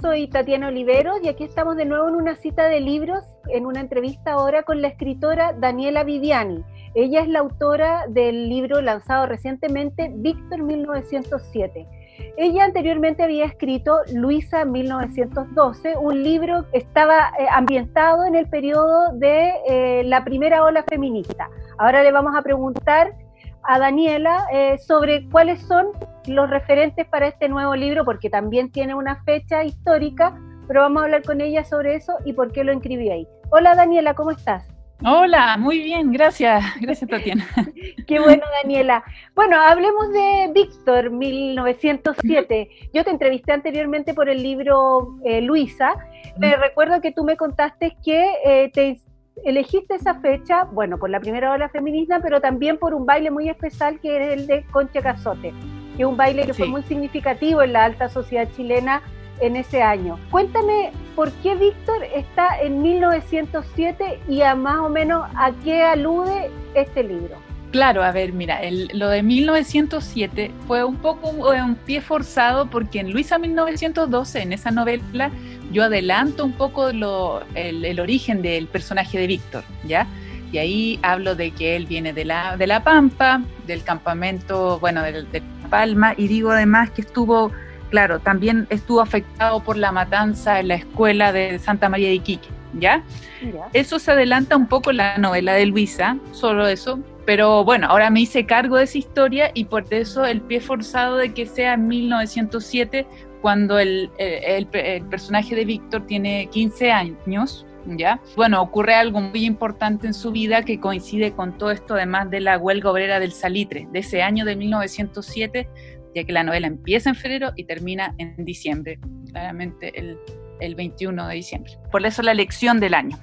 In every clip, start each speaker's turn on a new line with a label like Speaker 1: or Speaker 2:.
Speaker 1: soy Tatiana Oliveros y aquí estamos de nuevo en una cita de libros, en una entrevista ahora con la escritora Daniela Viviani. Ella es la autora del libro lanzado recientemente, Víctor 1907. Ella anteriormente había escrito Luisa 1912, un libro que estaba eh, ambientado en el periodo de eh, la primera ola feminista. Ahora le vamos a preguntar a Daniela eh, sobre cuáles son los referentes para este nuevo libro, porque también tiene una fecha histórica, pero vamos a hablar con ella sobre eso y por qué lo inscribí ahí. Hola Daniela, ¿cómo estás?
Speaker 2: Hola, muy bien, gracias, gracias Tatiana.
Speaker 1: Qué bueno Daniela. Bueno, hablemos de Víctor 1907. Yo te entrevisté anteriormente por el libro eh, Luisa. Me recuerdo que tú me contaste que eh, te elegiste esa fecha, bueno, por la primera ola feminista, pero también por un baile muy especial que es el de Concha Cazote, que es un baile que fue muy significativo en la alta sociedad chilena en ese año. Cuéntame por qué Víctor está en 1907 y a más o menos a qué alude este libro.
Speaker 2: Claro, a ver, mira, lo de 1907 fue un poco un, pie forzado porque en Luisa 1912, en esa novela, yo adelanto un poco el, origen del personaje de Víctor, ¿ya? Y ahí hablo de que él viene de la, de la Pampa, del campamento, bueno, de, de Palma, y digo además que estuvo, claro, también estuvo afectado por la matanza en la escuela de Santa María de Iquique, ¿ya? Eso se adelanta un poco en la novela de Luisa, solo eso, pero bueno, ahora me hice cargo de esa historia y por eso el pie forzado de que sea en 1907 cuando el, el, personaje de Víctor tiene 15 años, ¿ya? Bueno, ocurre algo muy importante en su vida que coincide con todo esto, además de la huelga obrera del salitre, de ese año de 1907, ya que la novela empieza en febrero y termina en diciembre, claramente el, el 21 de diciembre. Por eso la elección del año.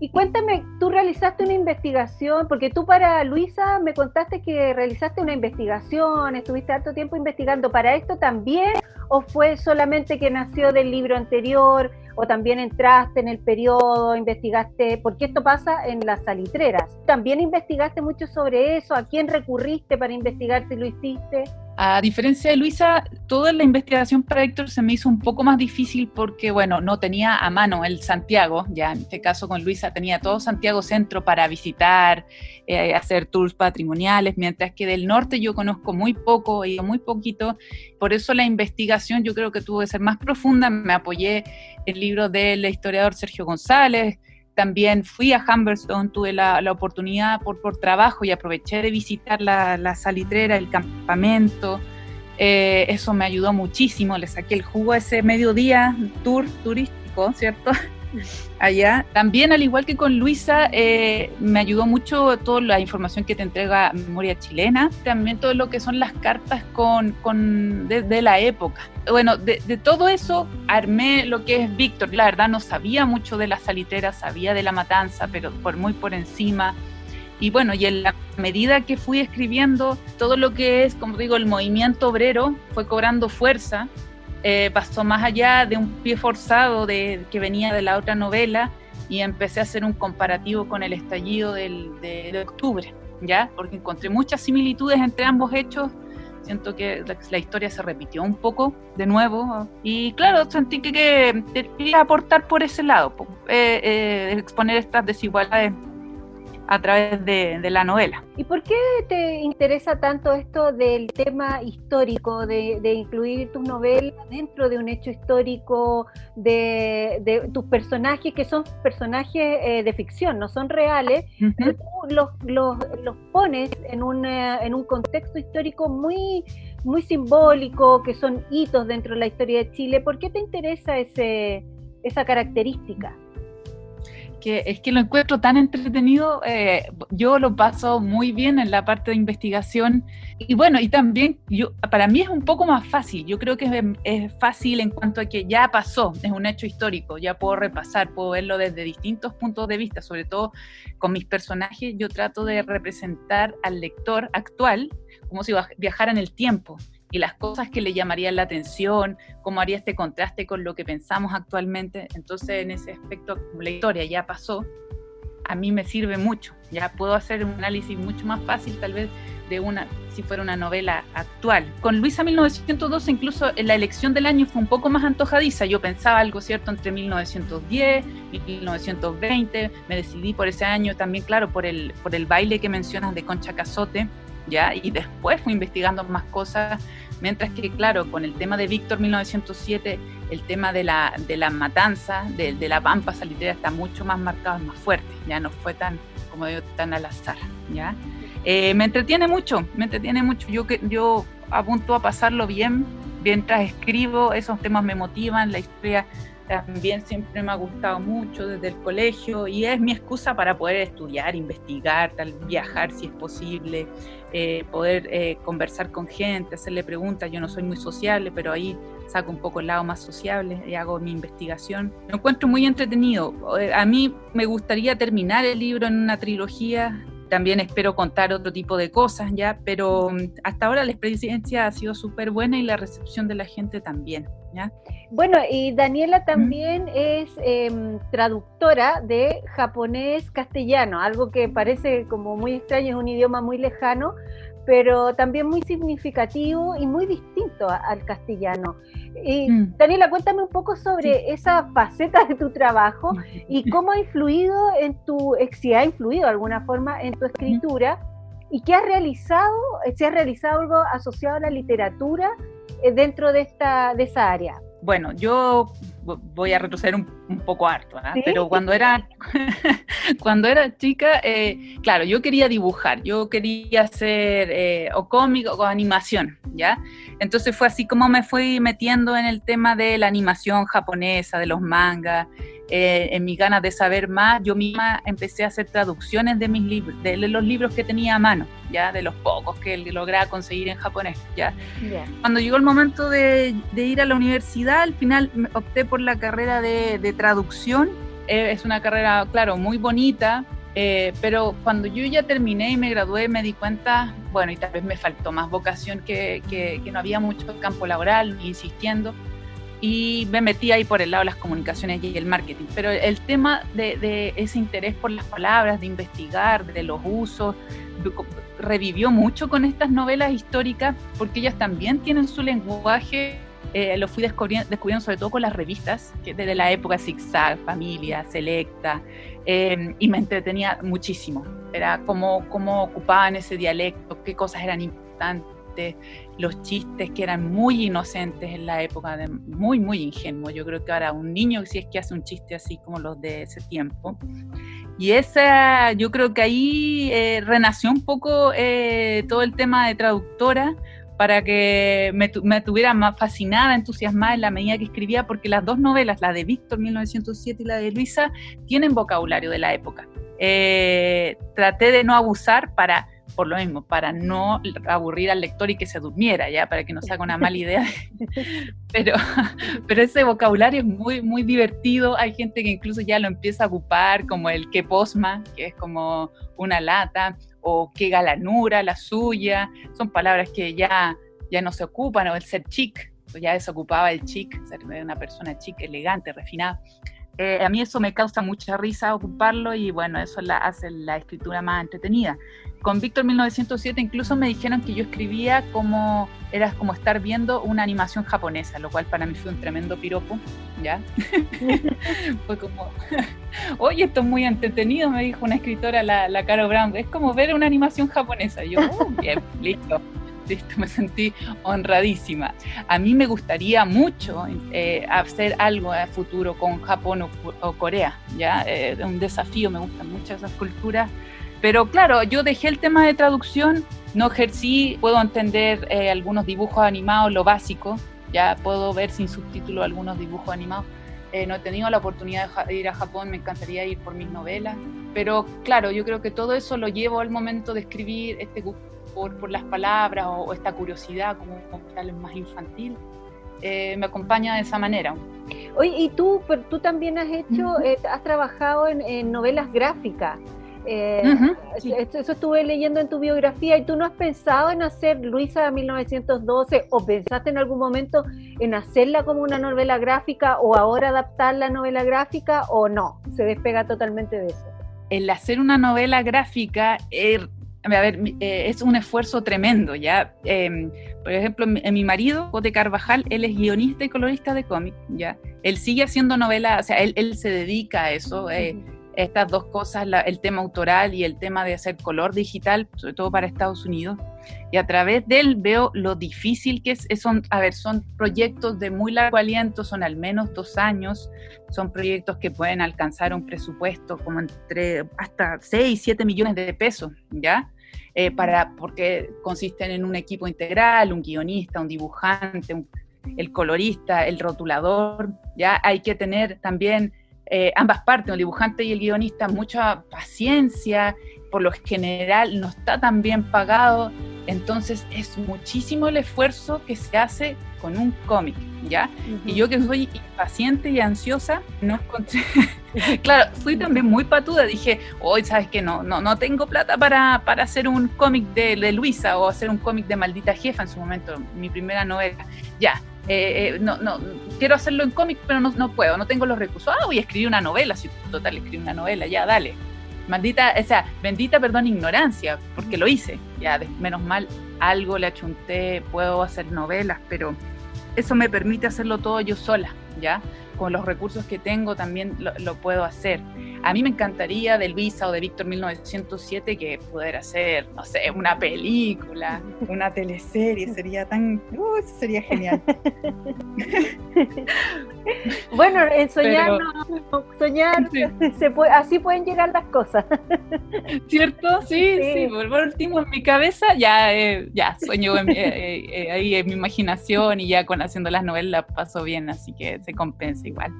Speaker 1: Y cuéntame, tú realizaste una investigación, porque tú para Luisa me contaste que realizaste una investigación, estuviste harto tiempo investigando. Para esto también, o fue solamente que nació del libro anterior, o también entraste en el periodo, investigaste, porque esto pasa en las salitreras. También investigaste mucho sobre eso, ¿a quién recurriste para investigar si lo hiciste?
Speaker 2: A diferencia de Luisa, toda la investigación para Héctor se me hizo un poco más difícil porque, bueno, no tenía a mano el Santiago, ya en este caso con Luisa tenía todo Santiago Centro para visitar, eh, hacer tours patrimoniales, mientras que del norte yo conozco muy poco, he ido muy poquito, por eso la investigación yo creo que tuvo que ser más profunda, me apoyé el libro del historiador Sergio González, también fui a Humberstone, tuve la, oportunidad por, por, trabajo y aproveché de visitar la, salitrera, el campamento. Eh, eso me ayudó muchísimo, le saqué el jugo ese mediodía tour turístico, ¿cierto? Allá. También, al igual que con Luisa, eh, me ayudó mucho toda la información que te entrega Memoria Chilena, también todo lo que son las cartas con, con de, la época. Bueno, de, todo eso armé lo que es Víctor. La verdad no sabía mucho de la salitera, sabía de la matanza, pero por muy por encima. Y bueno, y en la medida que fui escribiendo, todo lo que es, como digo, el movimiento obrero fue cobrando fuerza eh, pasó más allá de un pie forzado de, que venía de la otra novela y empecé a hacer un comparativo con el estallido de, octubre, ¿ya? Porque encontré muchas similitudes entre ambos hechos. Siento que la, historia se repitió un poco de nuevo y claro, sentí que, que quería aportar por ese lado, eh, eh, exponer estas desigualdades a través de, la novela.
Speaker 1: ¿Y por qué te interesa tanto esto del tema histórico, de, incluir tus novelas dentro de un hecho histórico, de, tus personajes que son personajes eh, de ficción, no son reales, pero tú los, los, los pones en un, eh, en un contexto histórico muy, muy simbólico, que son hitos dentro de la historia de Chile? ¿Por qué te interesa ese, esa característica?
Speaker 2: Que es que lo encuentro tan entretenido, eh, yo lo paso muy bien en la parte de investigación. Y bueno, y también yo, para mí es un poco más fácil, yo creo que es, fácil en cuanto a que ya pasó, es un hecho histórico, ya puedo repasar, puedo verlo desde distintos puntos de vista, sobre todo con mis personajes, yo trato de representar al lector actual como si viajara en el tiempo y las cosas que le llamarían la atención, cómo haría este contraste con lo que pensamos actualmente. Entonces, en ese aspecto, la historia ya pasó, a mí me sirve mucho. Ya puedo hacer un análisis mucho más fácil, tal vez, de una si fuera una novela actual. Con Luisa 1912 incluso la elección del año fue un poco más antojadiza. Yo pensaba algo cierto entre 1910 y 1920. Me decidí por ese año también, claro, por el, por el baile que mencionas de Concha Cazote, ¿ya? Y después fui investigando más cosas. Mientras que, claro, con el tema de Víctor 1907, el tema de la, de la matanza, de, de la pampa salitera está mucho más marcado, más fuerte. Ya no fue tan, como digo, tan al azar, ¿ya? Eh, me entretiene mucho, me entretiene mucho. Yo, yo apunto a pasarlo bien mientras escribo, esos temas me motivan, la historia también siempre me ha gustado mucho desde el colegio y es mi excusa para poder estudiar, investigar, tal, viajar si es posible, eh, poder eh, conversar con gente, hacerle preguntas. Yo no soy muy sociable, pero ahí saco un poco el lado más sociable y hago mi investigación. Lo encuentro muy entretenido. A mí me gustaría terminar el libro en una trilogía también espero contar otro tipo de cosas ya, pero mm, hasta ahora la experiencia ha sido súper buena y la recepción de la gente también. ¿ya?
Speaker 1: Bueno, y Daniela también es em, traductora de japonés castellano, algo que parece como muy extraño, es un idioma muy lejano, pero también muy significativo y muy distinto al castellano. Y, mm. Daniela, cuéntame un poco sobre esa faceta de tu trabajo y cómo ha influido en tu, si ha influido de alguna forma en tu escritura y qué has realizado, si has realizado algo asociado a la literatura eh, dentro de, esta, de esa área.
Speaker 2: Bueno, yo voy a retroceder un, poco harto, ¿ah? pero cuando era, cuando era chica, eh, claro, yo quería dibujar, yo quería hacer eh, o cómic o animación, ¿ya? Entonces fue así como me fui metiendo en el tema de la animación japonesa, de los mangas, eh, en mis ganas de saber más, yo misma empecé a hacer traducciones de mis libros, de los libros que tenía a mano, ya de los pocos que lograba conseguir en japonés, ya. Cuando llegó el momento de, ir a la universidad, al final opté por la carrera de, traducción. Eh, es una carrera, claro, muy bonita, eh, pero cuando yo ya terminé y me gradué, me di cuenta, bueno, y tal vez me faltó más vocación, que, que, que no había mucho campo laboral, insistiendo y me metí ahí por el lado las comunicaciones y el marketing. Pero el tema de, ese interés por las palabras, de investigar, de los usos, revivió mucho con estas novelas históricas porque ellas también tienen su lenguaje. Eh, lo fui descubriendo, sobre todo con las revistas, que desde la época Zigzag, Familia, Selecta, eh, y me entretenía muchísimo. Era cómo, cómo ocupaban ese dialecto, qué cosas eran importantes los chistes que eran muy inocentes en la época, de, muy, muy ingenuos. Yo creo que ahora un niño, si es que hace un chiste así como los de ese tiempo. Y esa, yo creo que ahí eh, renació un poco eh, todo el tema de traductora para que me, me, tuviera más fascinada, entusiasmada en la medida que escribía, porque las dos novelas, la de Víctor 1907 y la de Luisa, tienen vocabulario de la época. Eh, traté de no abusar para por lo mismo, para no aburrir al lector y que se durmiera, ya, para que no se haga una mala idea. pero, pero ese vocabulario es muy, muy divertido. Hay gente que incluso ya lo empieza a ocupar, como el que posma, que es como una lata, o qué galanura, la suya. Son palabras que ya, ya no se ocupan, o el ser chic, ya desocupaba el chic, ser una persona chic, elegante, refinada. Eh, a mí eso me causa mucha risa ocuparlo y bueno, eso la, hace la escritura más entretenida. Con Víctor 1907 incluso me dijeron que yo escribía como, era como estar viendo una animación japonesa, lo cual para mí fue un tremendo piropo, ¿ya? fue como, oye, esto es muy entretenido, me dijo una escritora, la, la Caro Brown, es como ver una animación japonesa. Y yo, oh, bien, listo me sentí honradísima. A mí me gustaría mucho eh, hacer algo a futuro con Japón o, Corea, ya eh, un desafío, me gustan mucho esas culturas. Pero claro, yo dejé el tema de traducción, no ejercí, puedo entender eh, algunos dibujos animados, lo básico, ya puedo ver sin subtítulo algunos dibujos animados. No he tenido la oportunidad de ir a Japón, me encantaría ir por mis novelas, pero claro, yo creo que todo eso lo llevo al momento de escribir este gusto por, las palabras o, esta curiosidad como, tal más infantil, eh, me acompaña de esa manera.
Speaker 1: Oye, y tú, tú también has hecho, eh, has trabajado en, novelas gráficas. Eh, eso estuve leyendo en tu biografía y tú no has pensado en hacer Luisa 1912 o pensaste en algún momento en hacerla como una novela gráfica o ahora adaptar la novela gráfica o no, se despega totalmente de eso.
Speaker 2: El hacer una novela gráfica a ver, eh, es un esfuerzo tremendo, ¿ya? Em, por ejemplo, mi, mi marido, Cote Carvajal, él es guionista y colorista de cómic, ¿ya? Él sigue haciendo novelas, o sea, él, él se dedica a eso. Eh, estas dos cosas, el tema autoral y el tema de hacer color digital, sobre todo para Estados Unidos. Y a través de él veo lo difícil que es, son, a ver, son proyectos de muy largo aliento, son al menos dos años, son proyectos que pueden alcanzar un presupuesto como entre hasta 6, 7 millones de pesos, ¿ya? Eh, para, porque consisten en un equipo integral, un guionista, un dibujante, el colorista, el rotulador, ya hay que tener también eh, ambas partes, el dibujante y el guionista, mucha paciencia, por lo general no está tan bien pagado, entonces es muchísimo el esfuerzo que se hace con un cómic, ¿ya? Y yo que soy impaciente y ansiosa, no encontré... claro, fui también muy patuda, dije, hoy, ¿sabes qué? No, no, no tengo plata para, para hacer un cómic de, de, Luisa o hacer un cómic de Maldita Jefa en su momento, mi primera novela. Ya, eh, eh, no, no, quiero hacerlo en cómic, pero no, no, puedo, no tengo los recursos. Ah, voy a escribir una novela, si total, escribí una novela, ya, dale. Maldita, o sea, bendita, perdón, ignorancia, porque lo hice. Ya, menos mal, algo le achunté, puedo hacer novelas, pero eso me permite hacerlo todo yo sola, ¿ya? Con los recursos que tengo también lo, puedo hacer. A mí me encantaría de Luisa o de Víctor 1907 que pudiera hacer, no sé, una película, una teleserie, sería tan, uh, eso sería genial.
Speaker 1: bueno, en soñar, soñar, se puede, así pueden llegar las cosas.
Speaker 2: ¿Cierto? Sí, sí, por último en mi cabeza ya, eh, ya sueño eh, eh, ahí en mi imaginación y ya con haciendo las novelas paso bien, así que se compensa igual.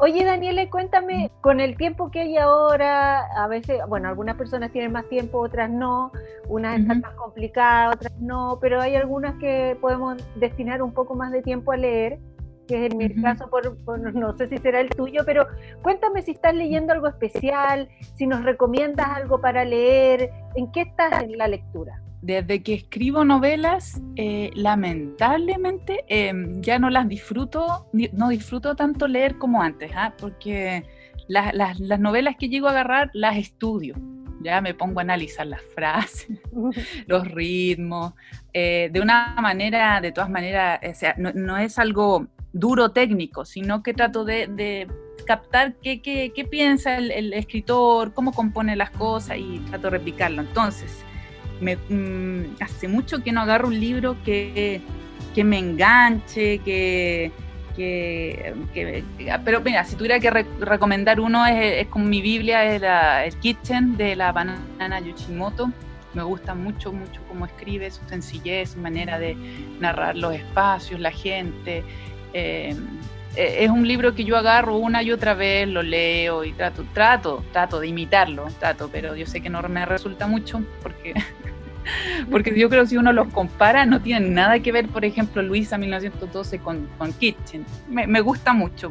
Speaker 1: Oye, Daniela, cuéntame, con el tiempo que hay ahora, a veces, bueno, algunas personas tienen más tiempo, otras no, unas están más complicadas, otras no, pero hay algunas que podemos destinar un poco más de tiempo a leer, que en mi caso, por, no sé si será el tuyo, pero cuéntame si estás leyendo algo especial, si nos recomiendas algo para leer, ¿en qué estás en la lectura?
Speaker 2: Desde que escribo novelas, eh, lamentablemente em, ya no las disfruto, no disfruto tanto leer como antes, ¿ah? porque las, novelas que llego a agarrar las estudio. Ya me pongo a analizar las frases, los ritmos, eh, de una manera, de todas maneras, o sea, no, es algo duro técnico, sino que trato de, captar qué, qué, piensa el, el, escritor, cómo compone las cosas y trato de replicarlo. Entonces, me, mm, hace mucho que no agarro un libro que, que me enganche, que, que, Pero mira, si tuviera que recomendar uno, es, como mi Biblia, es el Kitchen de la banana Yoshimoto. Me gusta mucho, mucho cómo escribe, su sencillez, su manera de narrar los espacios, la gente. Eh, eh, es un libro que yo agarro una y otra vez, lo leo y trato, trato, trato de imitarlo, trato, pero yo sé que no me resulta mucho porque porque yo creo que si uno los compara, no tienen nada que ver, por ejemplo, Luisa 1912 con, con Kitchen. Me, gusta mucho.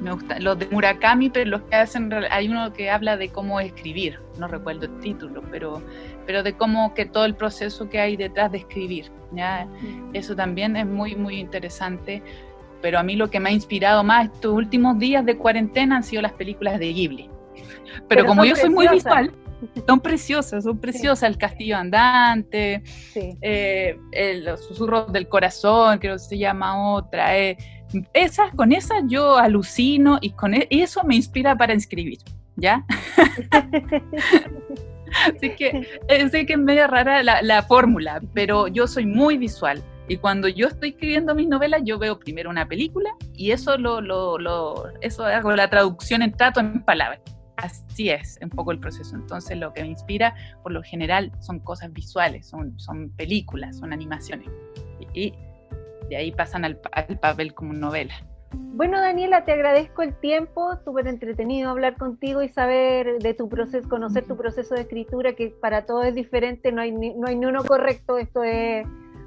Speaker 2: Me gusta los de Murakami, pero los que hacen, hay uno que habla de cómo escribir, no recuerdo el título, pero, pero de cómo que todo el proceso que hay detrás de escribir. ¿ya? Eso también es muy, muy interesante. Pero a mí lo que me ha inspirado más estos últimos días de cuarentena han sido las películas de Ghibli. Pero, como yo soy muy visual, son preciosas, son preciosas. El castillo andante, eh, los susurros del corazón, creo que se llama otra. Eh, esas, con esas yo alucino y con e, eso me inspira para escribir, ¿ya? Así que eh, sé que es medio rara la, fórmula, pero yo soy muy visual. Y cuando yo estoy escribiendo mis novelas, yo veo primero una película y eso lo, lo, lo eso hago la traducción en trato en palabras así es un poco el proceso. Entonces lo que me inspira por lo general son cosas visuales, son, son películas, son animaciones. Y, de ahí pasan al, papel como novela.
Speaker 1: Bueno, Daniela, te agradezco el tiempo, súper entretenido hablar contigo y saber de tu proceso, conocer tu proceso de escritura, que para todos es diferente, no hay ni, no hay ni uno correcto, esto es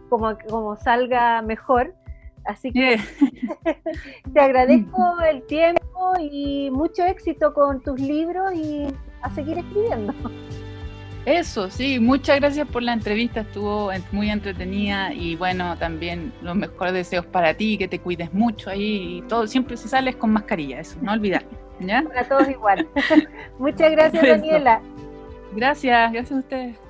Speaker 1: como, como salga mejor. Así que te agradezco el tiempo y mucho éxito con tus libros y a seguir escribiendo.
Speaker 2: Eso, sí, muchas gracias por la entrevista, estuvo muy entretenida y bueno, también los mejores deseos para ti, que te cuides mucho ahí y todo, siempre si sales con mascarilla, eso, no olvidar. ¿ya?
Speaker 1: Para todos igual. muchas gracias, Daniela.
Speaker 2: Gracias, gracias a ustedes.